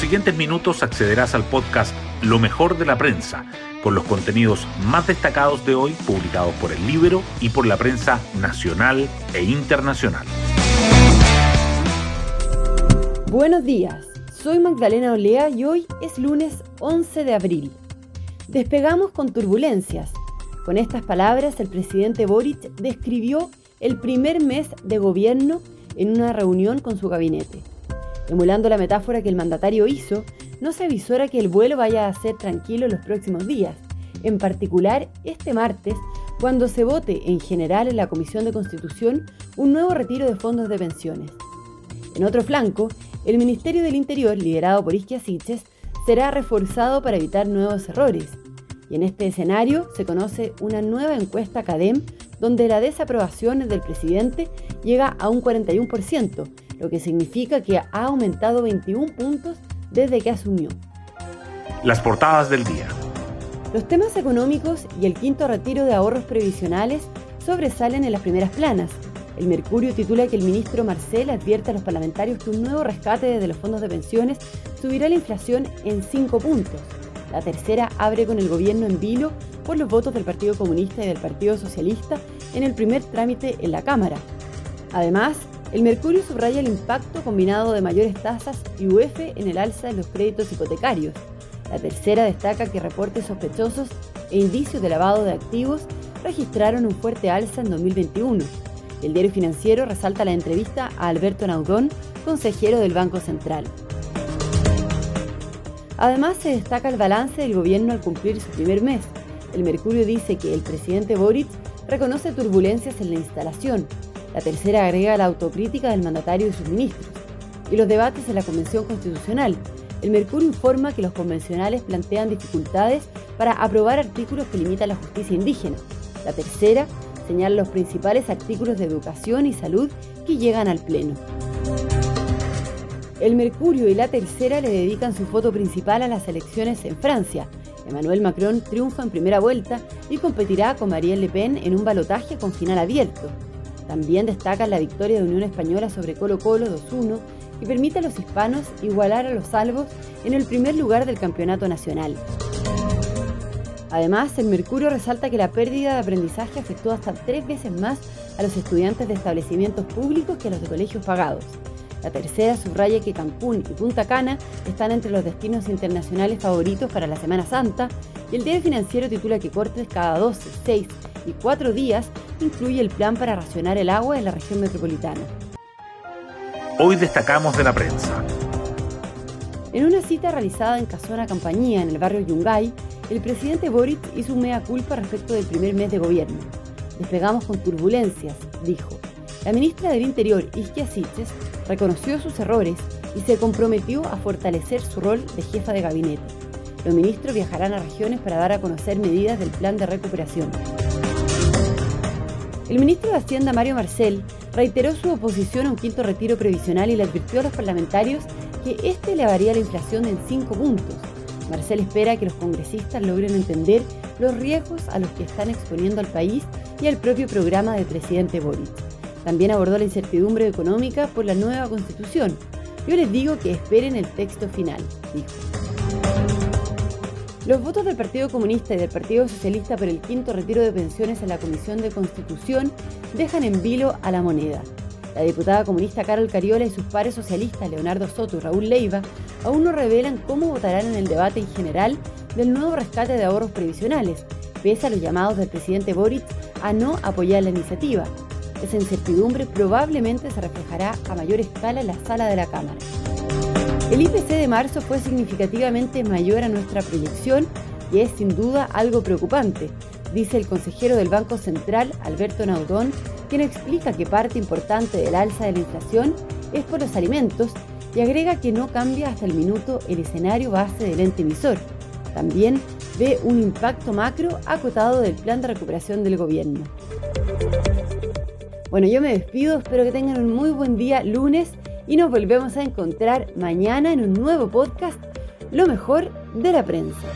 siguientes minutos accederás al podcast Lo mejor de la prensa, con los contenidos más destacados de hoy publicados por el libro y por la prensa nacional e internacional. Buenos días, soy Magdalena Olea y hoy es lunes 11 de abril. Despegamos con turbulencias. Con estas palabras, el presidente Boric describió el primer mes de gobierno en una reunión con su gabinete. Emulando la metáfora que el mandatario hizo, no se avisora que el vuelo vaya a ser tranquilo los próximos días, en particular este martes, cuando se vote en general en la Comisión de Constitución un nuevo retiro de fondos de pensiones. En otro flanco, el Ministerio del Interior, liderado por Isquia Siches, será reforzado para evitar nuevos errores. Y en este escenario se conoce una nueva encuesta CADEM donde la desaprobación del presidente llega a un 41%, lo que significa que ha aumentado 21 puntos desde que asumió. Las portadas del día. Los temas económicos y el quinto retiro de ahorros previsionales sobresalen en las primeras planas. El Mercurio titula que el ministro Marcel advierte a los parlamentarios que un nuevo rescate desde los fondos de pensiones subirá la inflación en 5 puntos. La tercera abre con el gobierno en vilo por los votos del Partido Comunista y del Partido Socialista en el primer trámite en la Cámara. Además, el Mercurio subraya el impacto combinado de mayores tasas y UF en el alza de los créditos hipotecarios. La tercera destaca que reportes sospechosos e indicios de lavado de activos registraron un fuerte alza en 2021. El diario financiero resalta la entrevista a Alberto Naudón, consejero del Banco Central. Además, se destaca el balance del gobierno al cumplir su primer mes. El Mercurio dice que el presidente Boric reconoce turbulencias en la instalación, la tercera agrega la autocrítica del mandatario y sus ministros. Y los debates en la Convención Constitucional. El Mercurio informa que los convencionales plantean dificultades para aprobar artículos que limitan la justicia indígena. La tercera señala los principales artículos de educación y salud que llegan al Pleno. El Mercurio y la Tercera le dedican su foto principal a las elecciones en Francia. Emmanuel Macron triunfa en primera vuelta y competirá con Marielle Le Pen en un balotaje con final abierto. También destaca la victoria de Unión Española sobre Colo Colo 2-1 y permite a los hispanos igualar a los salvos en el primer lugar del campeonato nacional. Además, el Mercurio resalta que la pérdida de aprendizaje afectó hasta tres veces más a los estudiantes de establecimientos públicos que a los de colegios pagados. La tercera subraya que Cancún y Punta Cana están entre los destinos internacionales favoritos para la Semana Santa y el diario financiero titula que cortes cada 12, 6 y 4 días incluye el plan para racionar el agua en la región metropolitana. Hoy destacamos de la prensa. En una cita realizada en Casona Campañía, en el barrio Yungay, el presidente Boric hizo un mea culpa respecto del primer mes de gobierno. Despegamos con turbulencias, dijo. La ministra del Interior, Isquia Siches, reconoció sus errores y se comprometió a fortalecer su rol de jefa de gabinete. Los ministros viajarán a regiones para dar a conocer medidas del plan de recuperación. El ministro de Hacienda, Mario Marcel, reiteró su oposición a un quinto retiro previsional y le advirtió a los parlamentarios que este elevaría la inflación en cinco puntos. Marcel espera que los congresistas logren entender los riesgos a los que están exponiendo al país y al propio programa del presidente Boric. También abordó la incertidumbre económica por la nueva constitución. Yo les digo que esperen el texto final, dijo. Los votos del Partido Comunista y del Partido Socialista por el quinto retiro de pensiones en la Comisión de Constitución dejan en vilo a la moneda. La diputada comunista Carol Cariola y sus pares socialistas Leonardo Soto y Raúl Leiva aún no revelan cómo votarán en el debate en general del nuevo rescate de ahorros previsionales, pese a los llamados del presidente Boric a no apoyar la iniciativa. Esa incertidumbre probablemente se reflejará a mayor escala en la sala de la Cámara. El IPC de marzo fue significativamente mayor a nuestra proyección y es sin duda algo preocupante, dice el consejero del Banco Central, Alberto Naudón, quien explica que parte importante del alza de la inflación es por los alimentos y agrega que no cambia hasta el minuto el escenario base del ente emisor. También ve un impacto macro acotado del plan de recuperación del gobierno. Bueno, yo me despido, espero que tengan un muy buen día lunes y nos volvemos a encontrar mañana en un nuevo podcast, Lo mejor de la prensa.